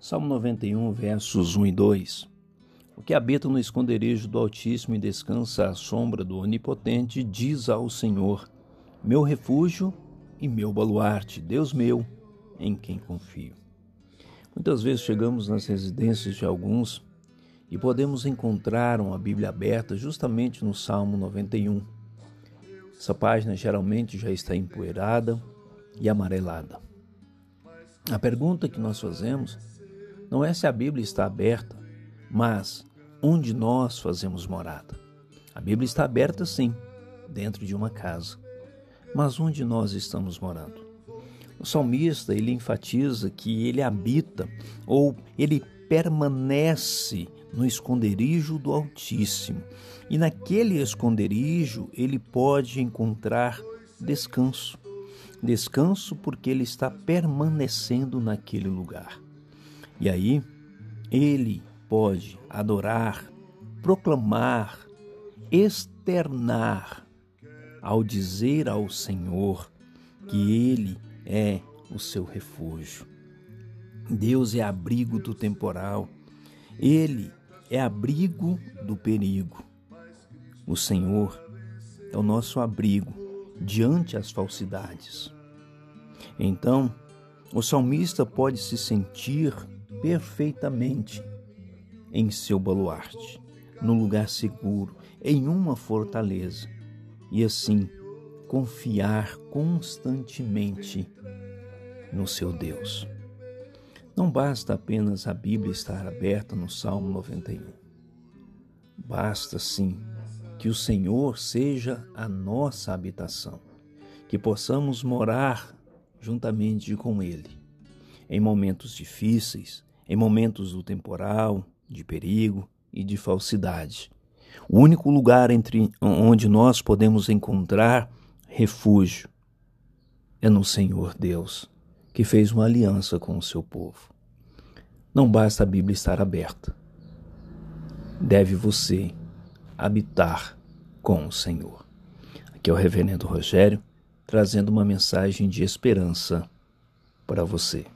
Salmo 91, versos 1 e 2. O que habita no esconderijo do Altíssimo e descansa à sombra do Onipotente, diz ao Senhor: Meu refúgio e meu baluarte, Deus meu, em quem confio. Muitas vezes chegamos nas residências de alguns e podemos encontrar uma Bíblia aberta justamente no Salmo 91. Essa página geralmente já está empoeirada e amarelada. A pergunta que nós fazemos não é se a Bíblia está aberta, mas onde nós fazemos morada. A Bíblia está aberta sim, dentro de uma casa. Mas onde nós estamos morando? O salmista, ele enfatiza que ele habita ou ele permanece no esconderijo do Altíssimo. E naquele esconderijo ele pode encontrar descanso. Descanso porque ele está permanecendo naquele lugar. E aí, ele pode adorar, proclamar, externar, ao dizer ao Senhor que Ele é o seu refúgio. Deus é abrigo do temporal, Ele é abrigo do perigo. O Senhor é o nosso abrigo diante as falsidades. Então, o salmista pode se sentir perfeitamente em seu baluarte, no lugar seguro, em uma fortaleza, e assim confiar constantemente no seu Deus. Não basta apenas a Bíblia estar aberta no Salmo 91. Basta sim que o Senhor seja a nossa habitação, que possamos morar juntamente com Ele em momentos difíceis, em momentos do temporal, de perigo e de falsidade. O único lugar entre onde nós podemos encontrar refúgio é no Senhor Deus, que fez uma aliança com o seu povo. Não basta a Bíblia estar aberta. Deve você habitar com o Senhor. Aqui é o Reverendo Rogério trazendo uma mensagem de esperança para você.